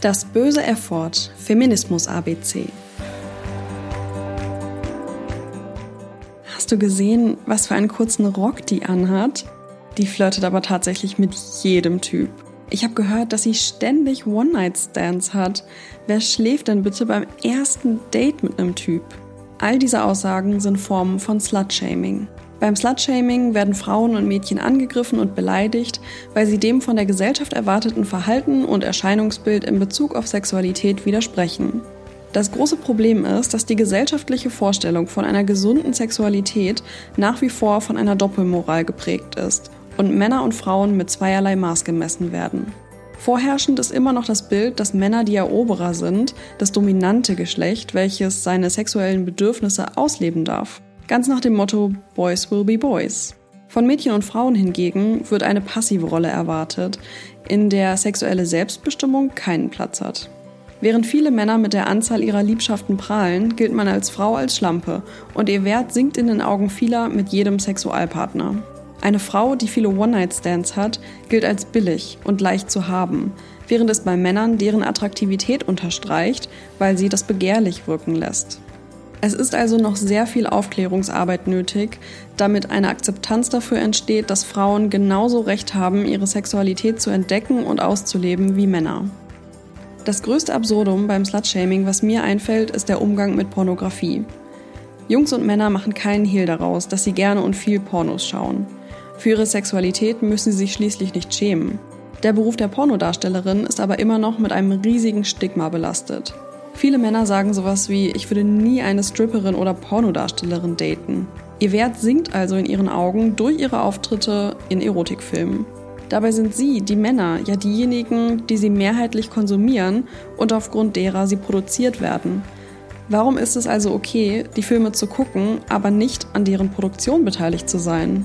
Das böse Erford Feminismus ABC. Hast du gesehen, was für einen kurzen Rock die anhat? Die flirtet aber tatsächlich mit jedem Typ. Ich habe gehört, dass sie ständig One-Night-Stands hat. Wer schläft denn bitte beim ersten Date mit einem Typ? All diese Aussagen sind Formen von Slut-Shaming. Beim Slutshaming werden Frauen und Mädchen angegriffen und beleidigt, weil sie dem von der Gesellschaft erwarteten Verhalten und Erscheinungsbild in Bezug auf Sexualität widersprechen. Das große Problem ist, dass die gesellschaftliche Vorstellung von einer gesunden Sexualität nach wie vor von einer Doppelmoral geprägt ist und Männer und Frauen mit zweierlei Maß gemessen werden. Vorherrschend ist immer noch das Bild, dass Männer die Eroberer sind, das dominante Geschlecht, welches seine sexuellen Bedürfnisse ausleben darf. Ganz nach dem Motto Boys will be Boys. Von Mädchen und Frauen hingegen wird eine passive Rolle erwartet, in der sexuelle Selbstbestimmung keinen Platz hat. Während viele Männer mit der Anzahl ihrer Liebschaften prahlen, gilt man als Frau als Schlampe und ihr Wert sinkt in den Augen vieler mit jedem Sexualpartner. Eine Frau, die viele One-Night-Stands hat, gilt als billig und leicht zu haben, während es bei Männern deren Attraktivität unterstreicht, weil sie das begehrlich wirken lässt. Es ist also noch sehr viel Aufklärungsarbeit nötig, damit eine Akzeptanz dafür entsteht, dass Frauen genauso Recht haben, ihre Sexualität zu entdecken und auszuleben wie Männer. Das größte Absurdum beim Slutshaming, was mir einfällt, ist der Umgang mit Pornografie. Jungs und Männer machen keinen Hehl daraus, dass sie gerne und viel Pornos schauen. Für ihre Sexualität müssen sie sich schließlich nicht schämen. Der Beruf der Pornodarstellerin ist aber immer noch mit einem riesigen Stigma belastet. Viele Männer sagen sowas wie, ich würde nie eine Stripperin oder Pornodarstellerin daten. Ihr Wert sinkt also in ihren Augen durch ihre Auftritte in Erotikfilmen. Dabei sind sie, die Männer, ja diejenigen, die sie mehrheitlich konsumieren und aufgrund derer sie produziert werden. Warum ist es also okay, die Filme zu gucken, aber nicht an deren Produktion beteiligt zu sein?